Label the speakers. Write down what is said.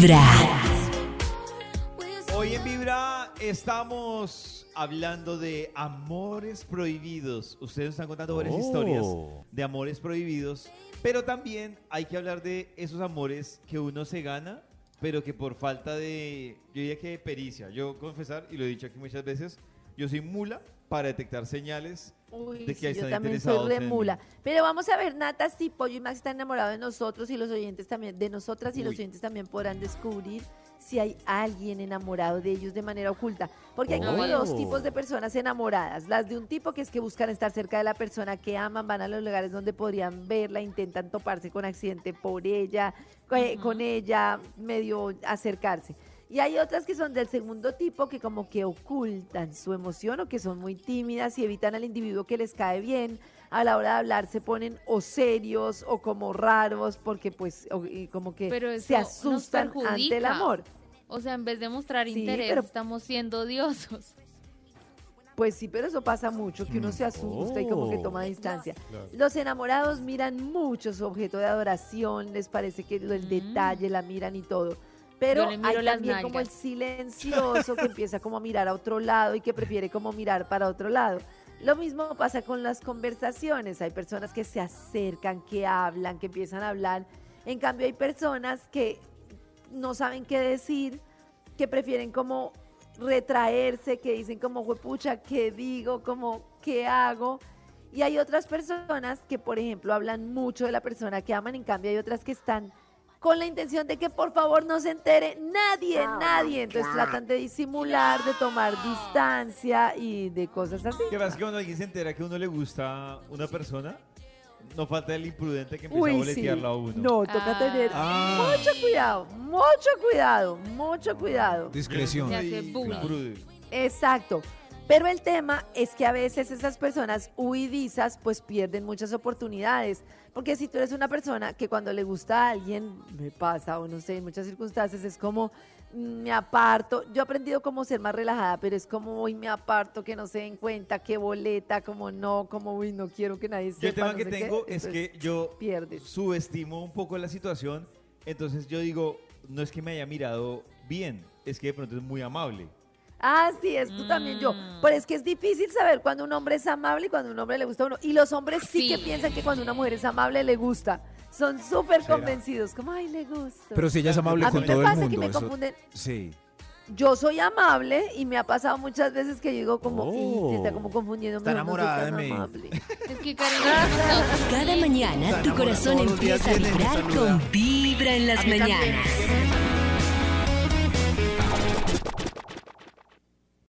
Speaker 1: Vibra.
Speaker 2: Hoy en Vibra estamos hablando de amores prohibidos. Ustedes nos están contando varias
Speaker 3: Oh.
Speaker 2: historias de amores prohibidos, pero también hay que hablar de esos amores que uno se gana, pero que por falta de, yo diría que de pericia. Yo confesar, y lo he dicho aquí muchas veces, yo soy mula para detectar señales
Speaker 4: Uy,
Speaker 2: de que
Speaker 4: sí,
Speaker 2: ahí
Speaker 4: yo también soy remula. Pero vamos a ver, Nata, si Pollo y Max están enamorados de nosotros y los oyentes también, de nosotras y los oyentes también podrán descubrir si hay alguien enamorado de ellos de manera oculta. Porque hay como
Speaker 3: Oh.
Speaker 4: dos tipos de personas enamoradas. Las de un tipo que es que buscan estar cerca de la persona que aman, van a los lugares donde podrían verla, intentan toparse con accidente por ella, eh, con ella, medio acercarse. Y hay otras que son del segundo tipo que como que ocultan su emoción o que son muy tímidas y evitan al individuo que les cae bien. A la hora de hablar se ponen o serios o como raros porque pues o- y como que
Speaker 5: Pero
Speaker 4: se asustan ante el amor.
Speaker 5: O sea, en vez de mostrar
Speaker 4: Sí,
Speaker 5: interés,
Speaker 4: pero-
Speaker 5: estamos siendo odiosos.
Speaker 4: Pues sí, pero eso pasa mucho, que uno se asusta y como que
Speaker 3: Oh.
Speaker 4: toma distancia.
Speaker 3: Claro.
Speaker 4: Los enamorados miran mucho su objeto de adoración, les parece que lo- el
Speaker 5: Mm.
Speaker 4: detalle, la miran y todo. Pero hay también como el silencioso que empieza como a mirar a otro lado y que prefiere como mirar para otro lado. Lo mismo pasa con las conversaciones. Hay personas que se acercan, que hablan, que empiezan a hablar. En cambio hay personas que no saben qué decir, que prefieren como retraerse, que dicen como, pucha, ¿qué digo? Como, ¿qué hago? Y hay otras personas que, por ejemplo, hablan mucho de la persona que aman, en cambio hay otras que están con la intención de que por favor no se entere nadie, nadie. Entonces tratan de disimular, de tomar distancia y de cosas así.
Speaker 2: ¿Qué pasa? Que cuando alguien se entera que a uno le gusta una persona, no falta el imprudente que empieza a
Speaker 4: sí.
Speaker 2: boletearla a uno.
Speaker 4: No, toca
Speaker 5: Ah.
Speaker 4: tener
Speaker 2: Ah.
Speaker 4: mucho cuidado, mucho cuidado, mucho cuidado.
Speaker 6: Discreción.
Speaker 4: Exacto. Pero el tema es que a veces esas personas huidizas pues pierden muchas oportunidades. Porque si tú eres una persona que cuando le gusta a alguien, me pasa o no sé, en muchas circunstancias es como mm, me aparto. Yo he aprendido cómo ser más relajada, pero es como hoy me aparto, que no se den cuenta, que boleta, como no, como uy, no quiero que nadie sepa.
Speaker 2: Yo el tema
Speaker 4: no
Speaker 2: que
Speaker 4: sé qué".
Speaker 2: tengo es
Speaker 4: Entonces,
Speaker 2: que yo
Speaker 4: pierdes.
Speaker 2: subestimo un poco la situación, entonces yo digo, no es que me haya mirado bien, es que de pronto es muy amable.
Speaker 4: Ah, sí, es tú también yo.
Speaker 5: Mm.
Speaker 4: Pero es que es difícil saber cuando un hombre es amable y cuando un hombre le gusta a uno. Y los hombres sí,
Speaker 5: Sí.
Speaker 4: que piensan que cuando una mujer es amable le gusta. Son súper convencidos, como, ay, le gusta.
Speaker 6: Pero si ella es amable
Speaker 4: a mí
Speaker 6: con
Speaker 4: me
Speaker 6: todo el
Speaker 4: pasa
Speaker 6: mundo.
Speaker 4: que me
Speaker 6: eso-
Speaker 4: confunden.
Speaker 6: Sí.
Speaker 4: Yo soy amable y me ha pasado muchas veces que yo digo como,
Speaker 3: Oh.
Speaker 4: "Y, se está como confundiendo.
Speaker 6: Está enamorada de mí.
Speaker 5: Es que demasiado
Speaker 1: Cada mañana tu corazón empieza a vibrar con Vibra en las mañanas.